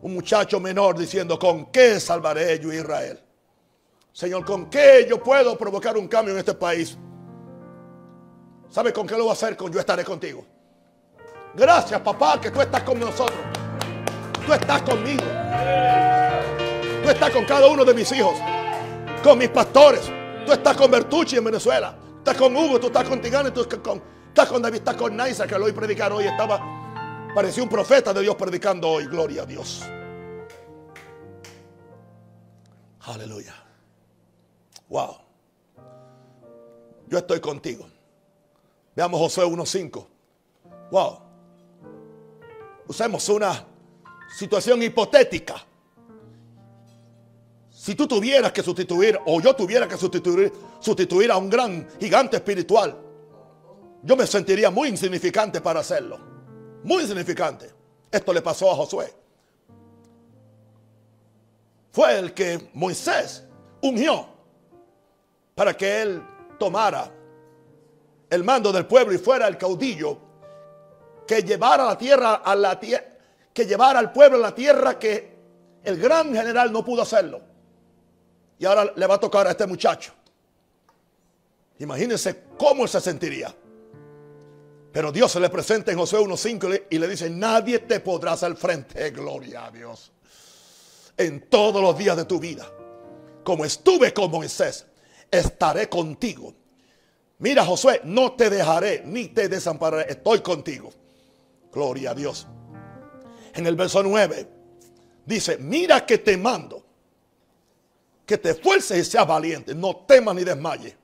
Un muchacho menor diciendo, ¿con qué salvaré yo Israel? Señor, ¿con qué yo puedo provocar un cambio en este país? ¿Sabe con qué lo voy a hacer? Con yo estaré contigo. Gracias, papá, que tú estás con nosotros. Tú estás conmigo. Tú estás con cada uno de mis hijos. Con mis pastores. Tú estás con Bertucci en Venezuela. Estás con Hugo, tú estás con Tigana, tú estás con, estás con David, estás con Naisa, que lo oí predicar hoy. Estaba Parecía un profeta de Dios predicando hoy. Gloria a Dios. Aleluya. Wow. Yo estoy contigo. Veamos Josué 1.5. Wow. Usemos una situación hipotética. Si tú tuvieras que sustituir, o yo tuviera que sustituir, sustituir a un gran gigante espiritual, yo me sentiría muy insignificante para hacerlo muy significante. Esto le pasó a Josué. Fue el que Moisés ungió para que él tomara el mando del pueblo y fuera el caudillo que llevara la tierra a la tierra que llevara al pueblo a la tierra que el gran general no pudo hacerlo. Y ahora le va a tocar a este muchacho. Imagínense cómo él se sentiría. Pero Dios se le presenta en Josué 1.5 y le dice, nadie te podrá hacer frente. Gloria a Dios. En todos los días de tu vida. Como estuve con Moisés, estaré contigo. Mira Josué, no te dejaré ni te desampararé. Estoy contigo. Gloria a Dios. En el verso 9 dice, mira que te mando. Que te esfuerces y seas valiente. No temas ni desmayes.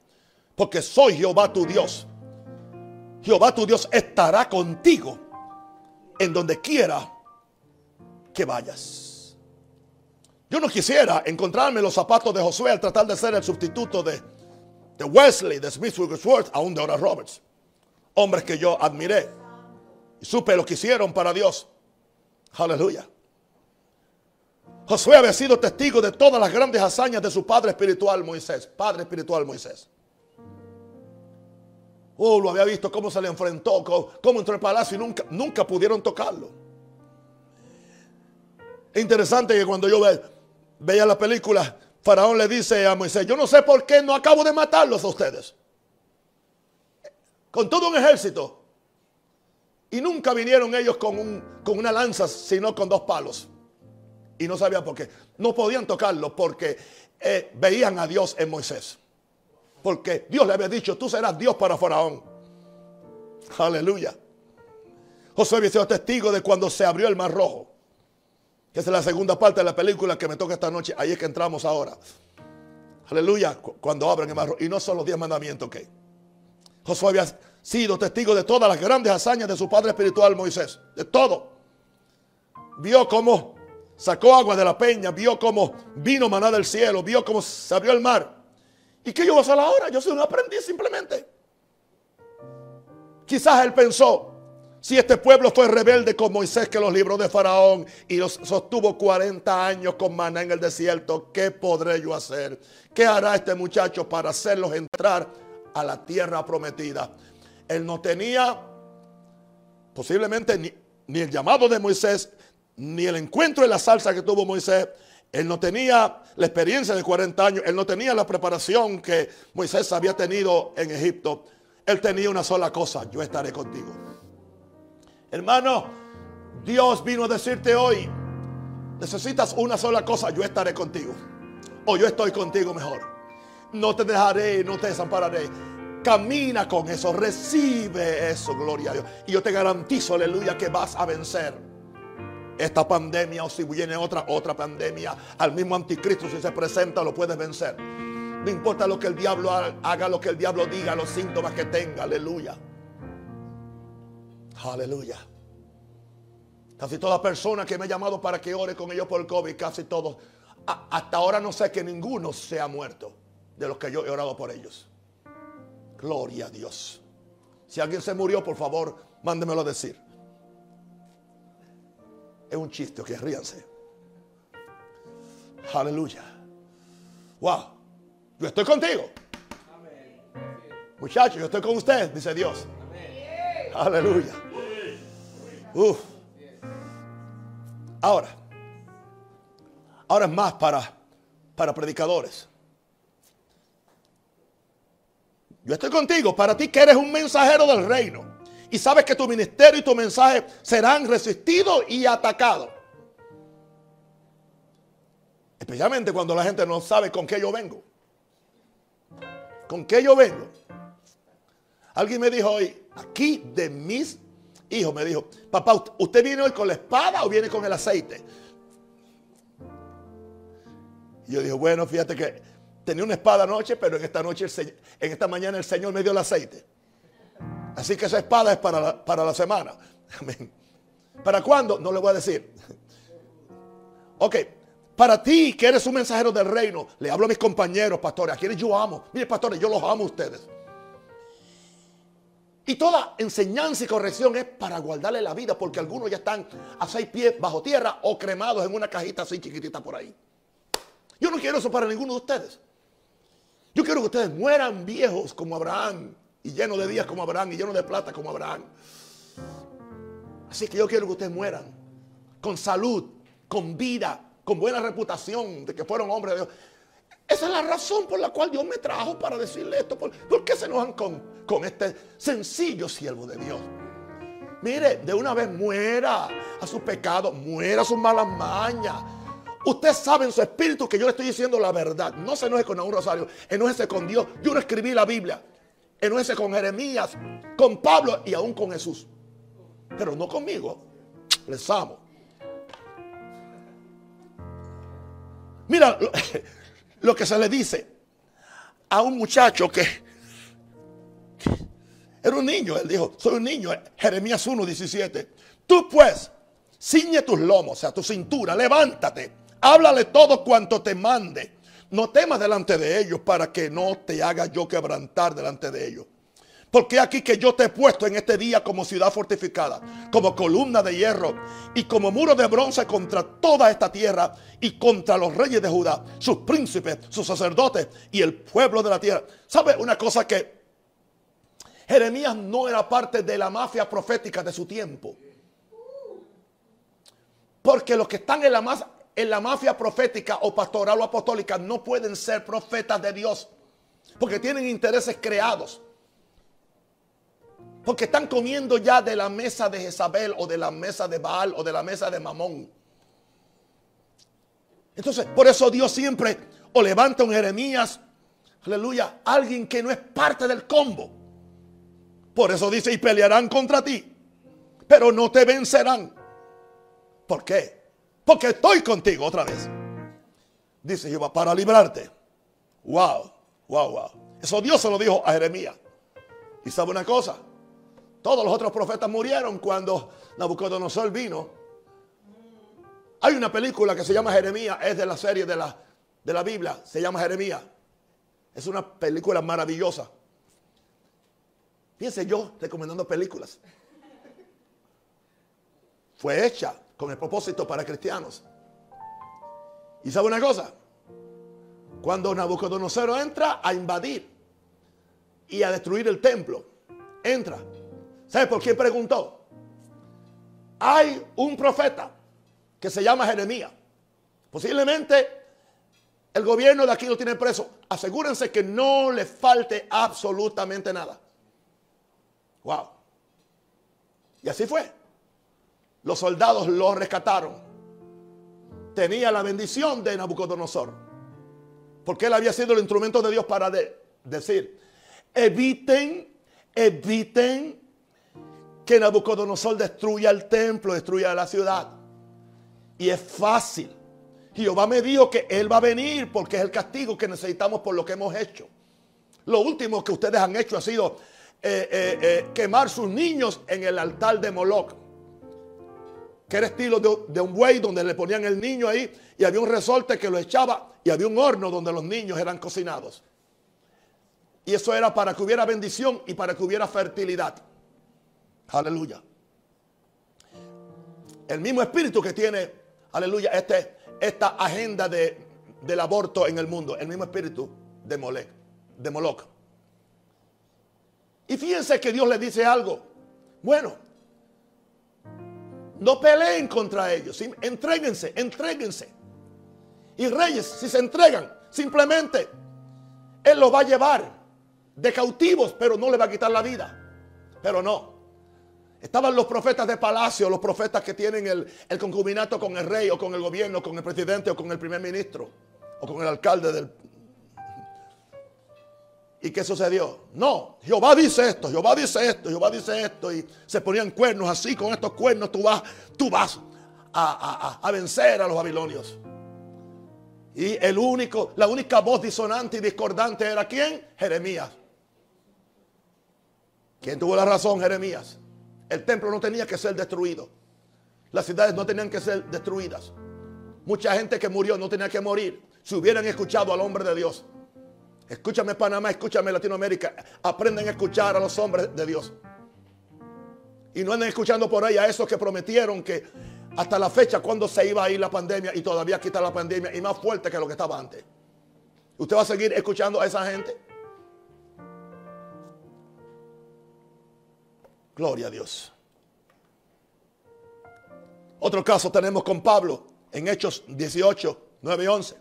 Porque soy Jehová tu Dios Jehová tu Dios estará contigo en donde quiera que vayas. Yo no quisiera encontrarme los zapatos de Josué al tratar de ser el sustituto de, de Wesley, de Smith Wigglesworth, aún de Oral Roberts. Hombres que yo admiré y supe lo que hicieron para Dios. Aleluya. Josué había sido testigo de todas las grandes hazañas de su padre espiritual Moisés. Padre espiritual Moisés. Oh, lo había visto cómo se le enfrentó, cómo, entró al palacio y nunca, nunca pudieron tocarlo. Es interesante que cuando yo veía la película, Faraón le dice a Moisés, yo no sé por qué no acabo de matarlos a ustedes. Con todo un ejército. Y nunca vinieron ellos con, un, con una lanza, sino con dos palos. Y no sabía por qué. No podían tocarlo porque eh, veían a Dios en Moisés. Porque Dios le había dicho, tú serás Dios para Faraón. Aleluya. Josué había sido testigo de cuando se abrió el mar rojo. Que es la segunda parte de la película que me toca esta noche. Ahí es que entramos ahora. Aleluya. Cuando abren el mar rojo. Y no son los diez mandamientos que. Josué había sido testigo de todas las grandes hazañas de su padre espiritual Moisés. De todo. Vio cómo sacó agua de la peña. Vio cómo vino maná del cielo. Vio cómo se abrió el mar. ¿Y qué yo voy a hacer ahora? Yo soy un aprendiz simplemente. Quizás él pensó, si este pueblo fue rebelde con Moisés que los libró de Faraón y los sostuvo 40 años con maná en el desierto, ¿qué podré yo hacer? ¿Qué hará este muchacho para hacerlos entrar a la tierra prometida? Él no tenía posiblemente ni, el llamado de Moisés, ni el encuentro en la salsa que tuvo Moisés, él no tenía la experiencia de 40 años, él no tenía la preparación que Moisés había tenido en Egipto. Él tenía una sola cosa, yo estaré contigo. Hermano, Dios vino a decirte hoy, necesitas una sola cosa, yo estaré contigo. O yo estoy contigo mejor. No te dejaré, no te desampararé. Camina con eso, recibe eso, gloria a Dios. Y yo te garantizo, aleluya, que vas a vencer esta pandemia o si viene otra, otra pandemia, al mismo anticristo si se presenta lo puedes vencer. No importa lo que el diablo haga, lo que el diablo diga, los síntomas que tenga, aleluya. Aleluya. Casi toda persona que me ha llamado para que ore con ellos por el COVID, casi todos, hasta ahora no sé que ninguno se ha muerto de los que yo he orado por ellos. Gloria a Dios. Si alguien se murió, por favor, mándemelo a decir. Es un chiste, que ríanse. Aleluya. Wow. Yo estoy contigo. Muchachos, yo estoy con usted, dice Dios. Aleluya. Uf. Ahora, ahora es más para, para predicadores. Yo estoy contigo, para ti que eres un mensajero del reino y sabes que tu ministerio y tu mensaje serán resistidos y atacados. Especialmente cuando la gente no sabe con qué yo vengo. ¿Con qué yo vengo? Alguien me dijo hoy, aquí de mis hijos, me dijo, papá, ¿usted viene hoy con la espada o viene con el aceite? Y yo dije, bueno, fíjate que tenía una espada anoche, pero en esta noche, en esta mañana el Señor me dio el aceite. Así que esa espada es para la, para la semana. [laughs] ¿Para cuándo? No le voy a decir. Ok, para ti que eres un mensajero del reino, le hablo a mis compañeros, pastores, a quienes yo amo. Mire, pastores, yo los amo a ustedes. Y toda enseñanza y corrección es para guardarle la vida, porque algunos ya están a seis pies bajo tierra o cremados en una cajita así chiquitita por ahí. Yo no quiero eso para ninguno de ustedes. Yo quiero que ustedes mueran viejos como Abraham, y lleno de días como Abraham y lleno de plata como Abraham. Así que yo quiero que ustedes mueran con salud, con vida, con buena reputación de que fueron hombres de Dios. Esa es la razón por la cual Dios me trajo para decirle esto. ¿Por, qué se enojan con, con este sencillo siervo de Dios? Mire, de una vez muera a su pecado, muera a sus malas mañas. Usted sabe en su espíritu que yo le estoy diciendo la verdad. No se enoje con un rosario, enójese con Dios. Yo no escribí la Biblia ese con Jeremías, con Pablo y aún con Jesús. Pero no conmigo. Les amo. Mira [laughs] lo, que se le dice a un muchacho que, era un niño. Él dijo, soy un niño. Jeremías 1, 17. Tú pues, ciñe tus lomos, o sea, tu cintura, levántate, háblale todo cuanto te mande. No temas delante de ellos para que no te haga yo quebrantar delante de ellos. Porque aquí que yo te he puesto en este día como ciudad fortificada, como columna de hierro y como muro de bronce contra toda esta tierra y contra los reyes de Judá, sus príncipes, sus sacerdotes y el pueblo de la tierra. ¿Sabe una cosa que Jeremías no era parte de la mafia profética de su tiempo? Porque los que están en la, en la mafia profética o pastoral o apostólica no pueden ser profetas de Dios. Porque tienen intereses creados. Porque están comiendo ya de la mesa de Jezabel o de la mesa de Baal o de la mesa de Mamón. Entonces, por eso Dios siempre o levanta un Jeremías, aleluya, alguien que no es parte del combo. Por eso dice, y pelearán contra ti, pero no te vencerán. ¿Por qué? Porque estoy contigo otra vez. Dice Jehová, para librarte. Wow, wow, wow. Eso Dios se lo dijo a Jeremías. Y sabe una cosa, todos los otros profetas murieron cuando Nabucodonosor vino. Hay una película que se llama Jeremías, es de la serie de la, de la Biblia, se llama Jeremías. Es una película maravillosa. Fíjense yo recomendando películas. Fue hecha con el propósito para cristianos. Y sabe una cosa, cuando Nabucodonosor entra a invadir y a destruir el templo, entra ¿Sabe por quién preguntó? Hay un profeta que se llama Jeremías. Posiblemente el gobierno de aquí lo tiene preso. Asegúrense que no le falte absolutamente nada. Wow. Y así fue. Los soldados lo rescataron. Tenía la bendición de Nabucodonosor. Porque él había sido el instrumento de Dios para decir, eviten, eviten que Nabucodonosor destruya el templo, destruya la ciudad. Y es fácil. Jehová me dijo que Él va a venir porque es el castigo que necesitamos por lo que hemos hecho. Lo último que ustedes han hecho ha sido eh, eh, eh, quemar sus niños en el altar de Moloch. Que era estilo de, de un buey donde le ponían el niño ahí y había un resorte que lo echaba y había un horno donde los niños eran cocinados. Y eso era para que hubiera bendición y para que hubiera fertilidad. Aleluya. El mismo espíritu que tiene, aleluya, este, esta agenda de, del aborto en el mundo. El mismo espíritu de Molec, de Moloch. Y fíjense que Dios le dice algo. Bueno, no peleen contra ellos. Entréguense, entréguense. Y reyes, si se entregan, simplemente Él los va a llevar de cautivos, pero no le va a quitar la vida. Pero no. Estaban los profetas de palacio, los profetas que tienen el, concubinato con el rey o con el gobierno, con el presidente o con el primer ministro o con el alcalde del... ¿Y qué sucedió? No, Jehová dice esto, Jehová dice esto, Jehová dice esto. Y se ponían cuernos así, con estos cuernos tú vas, tú vas a, a vencer a los babilonios. Y el único, la única voz disonante y discordante era quién? Jeremías. ¿Quién tuvo la razón? Jeremías. El templo no tenía que ser destruido. Las ciudades no tenían que ser destruidas. Mucha gente que murió no tenía que morir si hubieran escuchado al hombre de Dios. Escúchame Panamá, escúchame Latinoamérica. Aprenden a escuchar a los hombres de Dios. Y no anden escuchando por ahí a esos que prometieron que hasta la fecha cuando se iba a ir la pandemia y todavía quita la pandemia y más fuerte que lo que estaba antes. ¿Usted va a seguir escuchando a esa gente? Gloria a Dios. Otro caso tenemos con Pablo en Hechos 18, 9 y 11.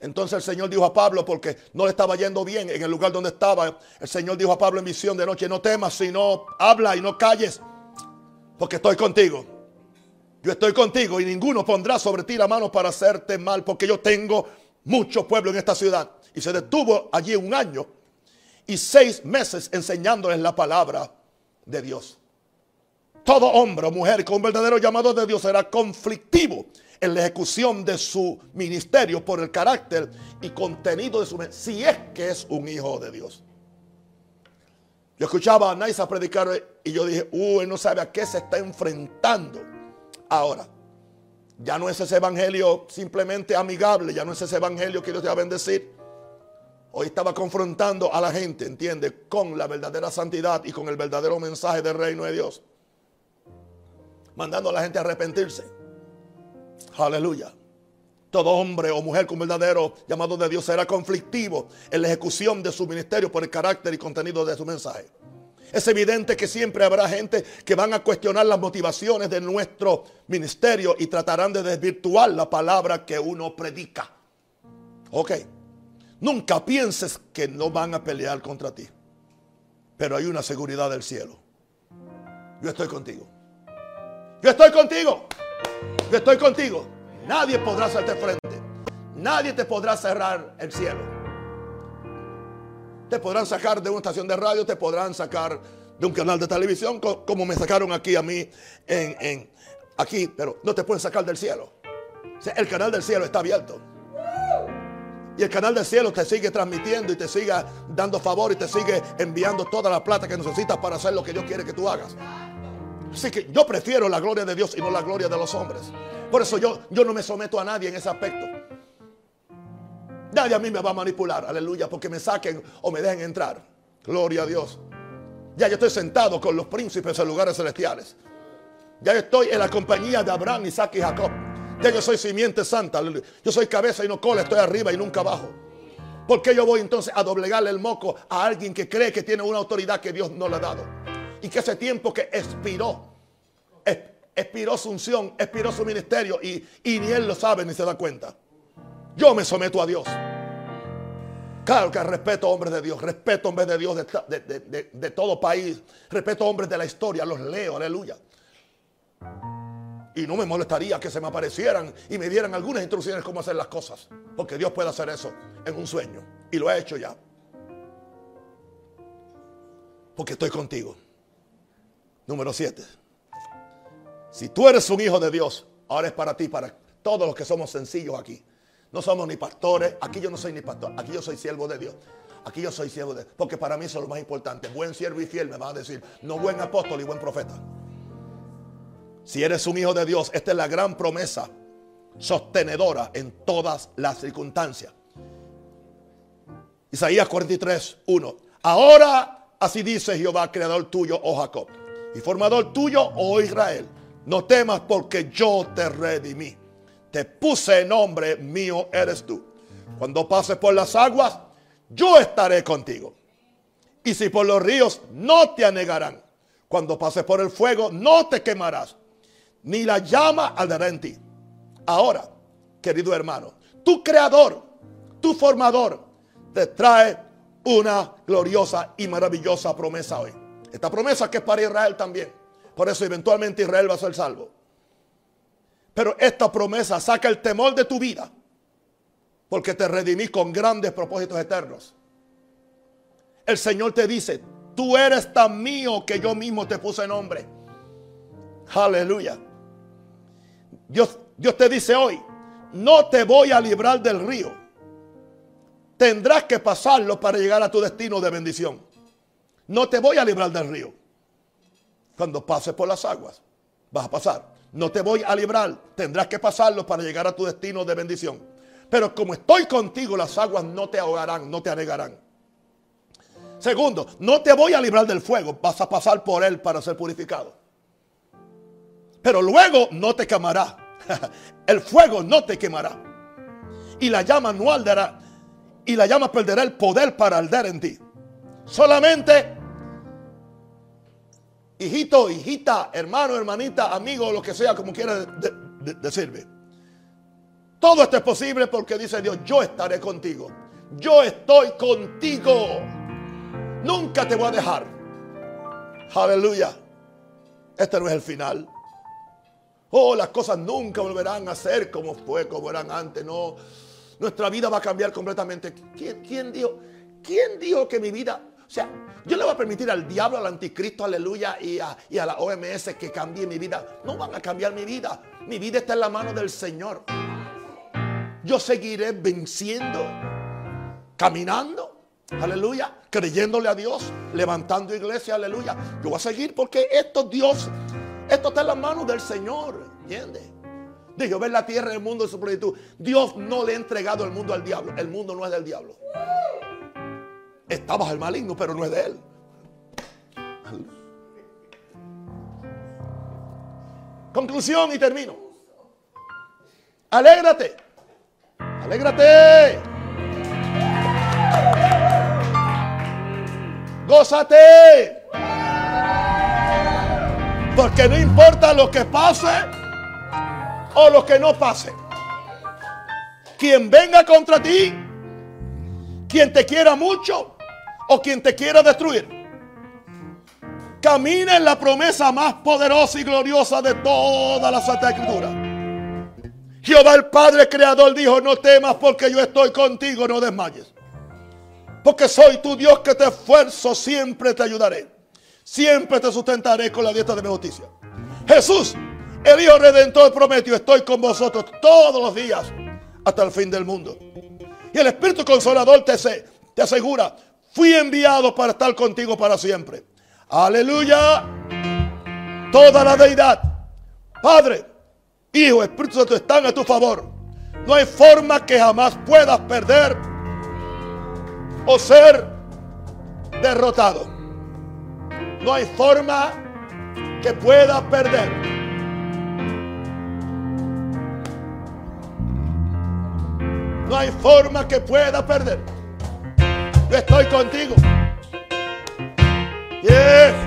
Entonces el Señor dijo a Pablo, porque no le estaba yendo bien en el lugar donde estaba, el Señor dijo a Pablo en visión de noche, no temas, sino habla y no calles, porque estoy contigo. Yo estoy contigo y ninguno pondrá sobre ti la mano para hacerte mal, porque yo tengo mucho pueblo en esta ciudad. Y se detuvo allí un año y seis meses enseñándoles la palabra de Dios. Todo hombre o mujer con un verdadero llamado de Dios será conflictivo en la ejecución de su ministerio por el carácter y contenido de su si es que es un hijo de Dios. Yo escuchaba a Naisa predicar y yo dije, uh, él no sabe a qué se está enfrentando ahora. Ya no es ese evangelio simplemente amigable, ya no es ese evangelio que Dios te va a bendecir. Hoy estaba confrontando a la gente, entiende, con la verdadera santidad y con el verdadero mensaje del reino de Dios. Mandando a la gente a arrepentirse. Aleluya. Todo hombre o mujer con verdadero llamado de Dios será conflictivo en la ejecución de su ministerio por el carácter y contenido de su mensaje. Es evidente que siempre habrá gente que van a cuestionar las motivaciones de nuestro ministerio y tratarán de desvirtuar la palabra que uno predica. Ok. Nunca pienses que no van a pelear contra ti. Pero hay una seguridad del cielo. Yo estoy contigo. Yo estoy contigo. Yo estoy contigo. Nadie podrá hacerte frente. Nadie te podrá cerrar el cielo. Te podrán sacar de una estación de radio, te podrán sacar de un canal de televisión, como me sacaron aquí a mí en, aquí, pero no te pueden sacar del cielo. el canal del cielo está abierto. Y el canal del cielo te sigue transmitiendo y te sigue dando favor y te sigue enviando toda la plata que necesitas para hacer lo que Dios quiere que tú hagas. Así que yo prefiero la gloria de Dios y no la gloria de los hombres. Por eso yo, yo no me someto a nadie en ese aspecto. Nadie a mí me va a manipular, aleluya, porque me saquen o me dejen entrar. Gloria a Dios. Ya yo estoy sentado con los príncipes en lugares celestiales. Ya yo estoy en la compañía de Abraham, Isaac y Jacob. Ya yo soy simiente santa. Yo soy cabeza y no cola, estoy arriba y nunca abajo. ¿Por qué yo voy entonces a doblegarle el moco a alguien que cree que tiene una autoridad que Dios no le ha dado? Y que ese tiempo que expiró, expiró su unción, expiró su ministerio y, ni él lo sabe ni se da cuenta. Yo me someto a Dios. Claro que respeto a hombres de Dios, respeto a hombres de Dios de, todo país, respeto a hombres de la historia, los leo, aleluya. Y no me molestaría que se me aparecieran y me dieran algunas instrucciones cómo hacer las cosas, porque Dios puede hacer eso en un sueño y lo ha hecho ya. Porque estoy contigo. Número 7. Si tú eres un hijo de Dios, ahora es para ti, para todos los que somos sencillos aquí. No somos ni pastores, aquí yo no soy ni pastor, aquí yo soy siervo de Dios. Aquí yo soy siervo de Dios, porque para mí eso es lo más importante. Buen siervo y fiel me va a decir, no buen apóstol y buen profeta. Si eres un hijo de Dios, esta es la gran promesa sostenedora en todas las circunstancias. Isaías 43, 1. Ahora así dice Jehová, creador tuyo, oh Jacob, y formador tuyo, oh Israel no temas porque yo te redimí. Te puse nombre mío eres tú. Cuando pases por las aguas, yo estaré contigo. Y si por los ríos, no te anegarán. Cuando pases por el fuego, no te quemarás. Ni la llama arderá en ti. Ahora, querido hermano, tu creador, tu formador, te trae una gloriosa y maravillosa promesa hoy. Esta promesa que es para Israel también. Por eso eventualmente Israel va a ser salvo. Pero esta promesa saca el temor de tu vida. Porque te redimí con grandes propósitos eternos. El Señor te dice, tú eres tan mío que yo mismo te puse nombre. Aleluya. Dios, Dios te dice hoy, no te voy a librar del río. Tendrás que pasarlo para llegar a tu destino de bendición. No te voy a librar del río. Cuando pases por las aguas, vas a pasar. No te voy a librar, tendrás que pasarlo para llegar a tu destino de bendición. Pero como estoy contigo, las aguas no te ahogarán, no te anegarán. Segundo, no te voy a librar del fuego, vas a pasar por él para ser purificado. Pero luego no te quemará. [laughs] El fuego no te quemará. Y la llama no arderá. Y la llama perderá el poder para arder en ti. Solamente hijito, hijita, hermano, hermanita, amigo, lo que sea, como quiera decirme. Todo esto es posible porque dice Dios, yo estaré contigo. Yo estoy contigo. Nunca te voy a dejar. Aleluya. Este no es el final. Oh, las cosas nunca volverán a ser como fue, como eran antes. No, nuestra vida va a cambiar completamente. ¿Quién, quién dijo? ¿Quién dijo que mi vida o sea, yo le voy a permitir al diablo, al anticristo, aleluya, y a, y a la OMS que cambie mi vida. No van a cambiar mi vida. Mi vida está en la mano del Señor. Yo seguiré venciendo, caminando Aleluya. Creyéndole a Dios, levantando iglesia, aleluya. Yo voy a seguir porque esto Dios, esto está en las manos del Señor. ¿Entiendes? Dijo, ver la tierra el mundo de su plenitud. Dios no le ha entregado el mundo al diablo. El mundo no es del diablo. Está bajo el maligno, pero no es de él. Conclusión y termino. Alégrate. Alégrate. Gózate. Porque no importa lo que pase o lo que no pase. Quien venga contra ti, quien te quiera mucho o quien te quiera destruir. Camina en la promesa más poderosa y gloriosa de toda la Santa Escritura. Jehová el Padre Creador dijo, no temas porque yo estoy contigo, no desmayes. Porque soy tu Dios que te esfuerzo, siempre te ayudaré. Siempre te sustentaré con la dieta de mi justicia. Jesús, el Hijo Redentor prometió, estoy con vosotros todos los días hasta el fin del mundo. Y el Espíritu Consolador te, te asegura, fui enviado para estar contigo para siempre. Aleluya. Toda la deidad, Padre, Hijo, Espíritu Santo están a tu favor. No hay forma que jamás puedas perder o ser derrotado. No hay forma que pueda perder. No hay forma que pueda perder. Yo estoy contigo. Yes.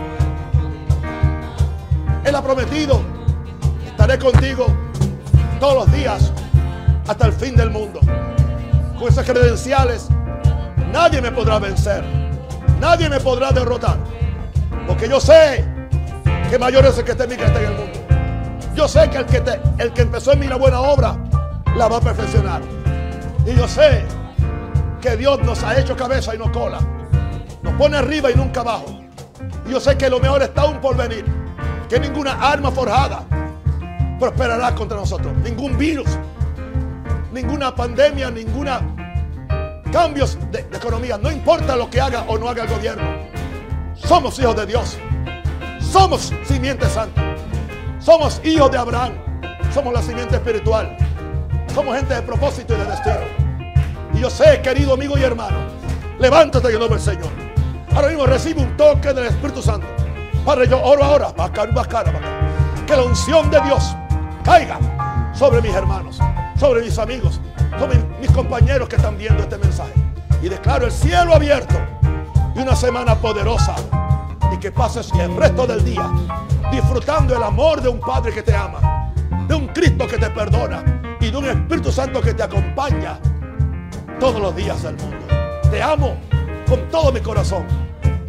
Él ha prometido. Estaré contigo todos los días hasta el fin del mundo. Con esas credenciales nadie me podrá vencer. Nadie me podrá derrotar. Porque yo sé que mayor es el que está en mi que está en el mundo. Yo sé que el que, el que empezó en mí la buena obra la va a perfeccionar. Y yo sé que Dios nos ha hecho cabeza y no cola. Nos pone arriba y nunca abajo. Y yo sé que lo mejor está aún por venir. Que ninguna arma forjada prosperará contra nosotros. Ningún virus, ninguna pandemia, ninguna cambios de, economía. No importa lo que haga o no haga el gobierno. Somos hijos de Dios. Somos simiente santa. Somos hijos de Abraham. Somos la simiente espiritual. Somos gente de propósito y de destino. Y yo sé, querido amigo y hermano, levántate en el nombre del Señor. Ahora mismo recibe un toque del Espíritu Santo. Padre, yo oro ahora. Que la unción de Dios caiga sobre mis hermanos, sobre mis amigos, sobre mis compañeros que están viendo este mensaje. Y declaro el cielo abierto y una semana poderosa. Y que pases el resto del día disfrutando el amor de un Padre que te ama, de un Cristo que te perdona y de un Espíritu Santo que te acompaña todos los días del mundo. Te amo con todo mi corazón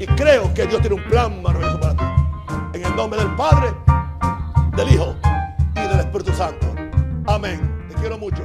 y creo que Dios tiene un plan maravilloso para ti. En el nombre del Padre, del Hijo y del Espíritu Santo. Amén. Te quiero mucho.